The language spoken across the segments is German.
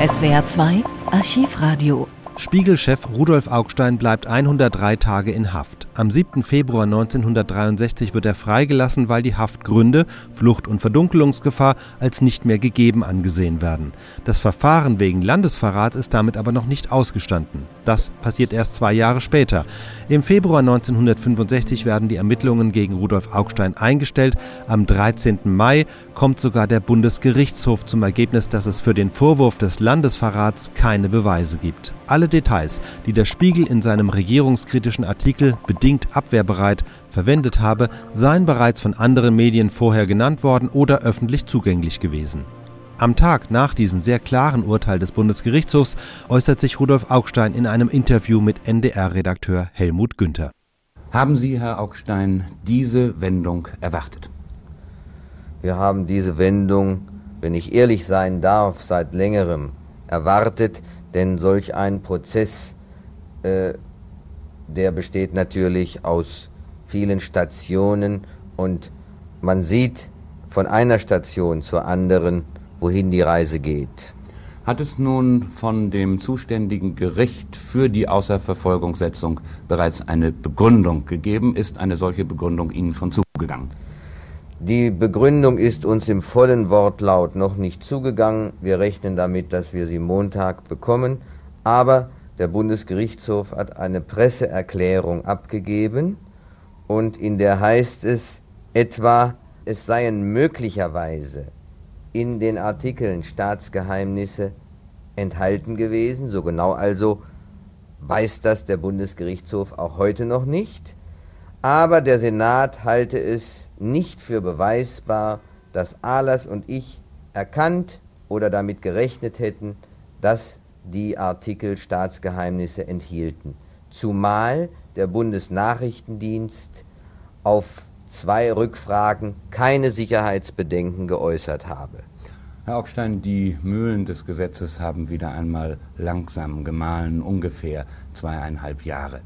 SWR 2 Archivradio Spiegelchef Rudolf Augstein bleibt 103 Tage in Haft. Am 7. Februar 1963 wird er freigelassen, weil die Haftgründe Flucht und Verdunkelungsgefahr als nicht mehr gegeben angesehen werden. Das Verfahren wegen Landesverrats ist damit aber noch nicht ausgestanden. Das passiert erst zwei Jahre später. Im Februar 1965 werden die Ermittlungen gegen Rudolf Augstein eingestellt. Am 13. Mai kommt sogar der Bundesgerichtshof zum Ergebnis, dass es für den Vorwurf des Landesverrats keine Beweise gibt. Alle Details, die der Spiegel in seinem regierungskritischen Artikel bedingt abwehrbereit verwendet habe, seien bereits von anderen Medien vorher genannt worden oder öffentlich zugänglich gewesen. Am Tag nach diesem sehr klaren Urteil des Bundesgerichtshofs äußert sich Rudolf Augstein in einem Interview mit NDR-Redakteur Helmut Günther. Haben Sie, Herr Augstein, diese Wendung erwartet? Wir haben diese Wendung, wenn ich ehrlich sein darf, seit längerem erwartet, denn solch ein Prozess, äh, der besteht natürlich aus vielen Stationen und man sieht von einer Station zur anderen, wohin die Reise geht. Hat es nun von dem zuständigen Gericht für die Außerverfolgungssetzung bereits eine Begründung gegeben? Ist eine solche Begründung Ihnen schon zugegangen? Die Begründung ist uns im vollen Wortlaut noch nicht zugegangen. Wir rechnen damit, dass wir sie Montag bekommen. Aber der Bundesgerichtshof hat eine Presseerklärung abgegeben und in der heißt es etwa, es seien möglicherweise in den Artikeln Staatsgeheimnisse enthalten gewesen. So genau also weiß das der Bundesgerichtshof auch heute noch nicht. Aber der Senat halte es nicht für beweisbar, dass Ahlers und ich erkannt oder damit gerechnet hätten, dass die Artikel Staatsgeheimnisse enthielten. Zumal der Bundesnachrichtendienst auf zwei Rückfragen keine Sicherheitsbedenken geäußert habe. Herr Augstein, die Mühlen des Gesetzes haben wieder einmal langsam gemahlen, ungefähr zweieinhalb Jahre.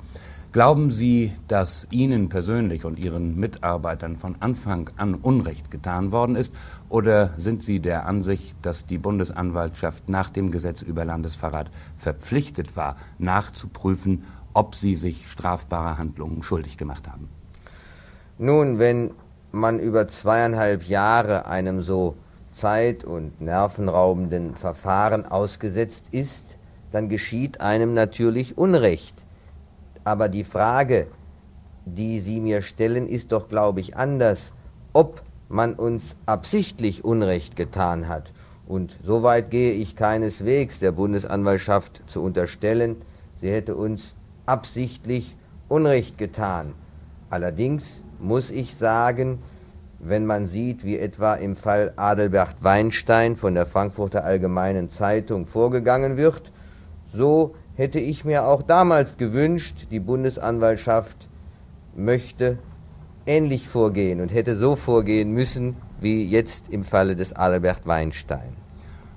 Glauben Sie, dass Ihnen persönlich und Ihren Mitarbeitern von Anfang an Unrecht getan worden ist? Oder sind Sie der Ansicht, dass die Bundesanwaltschaft nach dem Gesetz über Landesverrat verpflichtet war, nachzuprüfen, ob Sie sich strafbarer Handlungen schuldig gemacht haben? Nun, wenn man über zweieinhalb Jahre einem so zeit- und nervenraubenden Verfahren ausgesetzt ist, dann geschieht einem natürlich Unrecht. Aber die Frage, die Sie mir stellen, ist doch, glaube ich, anders, ob man uns absichtlich Unrecht getan hat. Und soweit gehe ich keineswegs der Bundesanwaltschaft zu unterstellen, sie hätte uns absichtlich Unrecht getan. Allerdings muss ich sagen, wenn man sieht, wie etwa im Fall Adelbert Weinstein von der Frankfurter Allgemeinen Zeitung vorgegangen wird, so hätte ich mir auch damals gewünscht, die Bundesanwaltschaft möchte ähnlich vorgehen und hätte so vorgehen müssen wie jetzt im Falle des Albert Weinstein.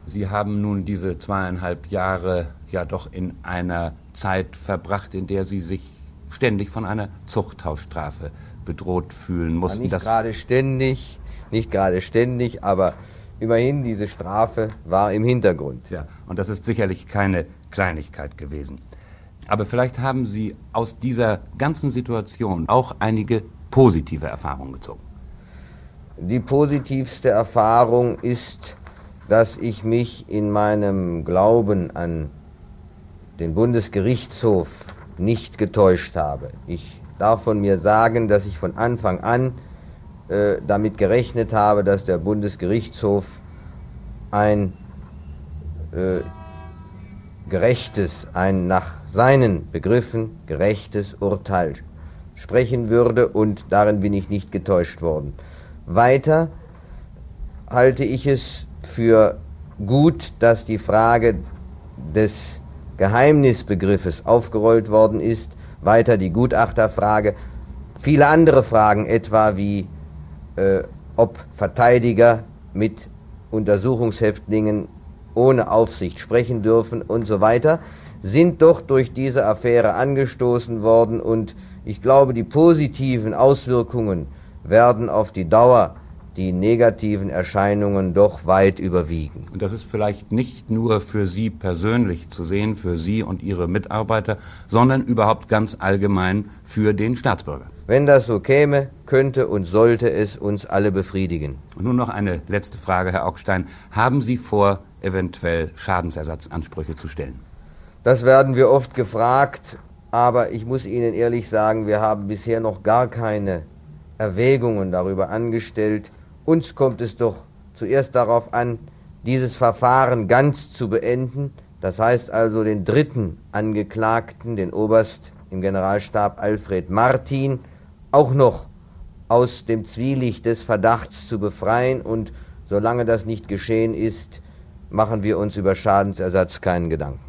Sie haben nun diese zweieinhalb Jahre ja doch in einer Zeit verbracht, in der Sie sich ständig von einer Zuchthausstrafe bedroht fühlen mussten. Ja, nicht gerade ständig, nicht gerade ständig, aber immerhin diese Strafe war im Hintergrund. Ja, und das ist sicherlich keine Kleinigkeit gewesen. Aber vielleicht haben Sie aus dieser ganzen Situation auch einige positive Erfahrungen gezogen. Die positivste Erfahrung ist, dass ich mich in meinem Glauben an den Bundesgerichtshof nicht getäuscht habe. Ich darf von mir sagen, dass ich von Anfang an äh, damit gerechnet habe, dass der Bundesgerichtshof ein äh, gerechtes, ein nach seinen Begriffen gerechtes Urteil sprechen würde und darin bin ich nicht getäuscht worden. Weiter halte ich es für gut, dass die Frage des Geheimnisbegriffes aufgerollt worden ist, weiter die Gutachterfrage, viele andere Fragen etwa wie äh, ob Verteidiger mit Untersuchungshäftlingen ohne Aufsicht sprechen dürfen und so weiter, sind doch durch diese Affäre angestoßen worden und ich glaube, die positiven Auswirkungen werden auf die Dauer die negativen Erscheinungen doch weit überwiegen. Und das ist vielleicht nicht nur für Sie persönlich zu sehen, für Sie und Ihre Mitarbeiter, sondern überhaupt ganz allgemein für den Staatsbürger. Wenn das so käme, könnte und sollte es uns alle befriedigen. Und nun noch eine letzte Frage, Herr Augstein. Haben Sie vor, eventuell Schadensersatzansprüche zu stellen? Das werden wir oft gefragt, aber ich muss Ihnen ehrlich sagen, wir haben bisher noch gar keine Erwägungen darüber angestellt, uns kommt es doch zuerst darauf an, dieses Verfahren ganz zu beenden, das heißt also den dritten Angeklagten, den Oberst im Generalstab Alfred Martin, auch noch aus dem Zwielicht des Verdachts zu befreien und solange das nicht geschehen ist, machen wir uns über Schadensersatz keinen Gedanken.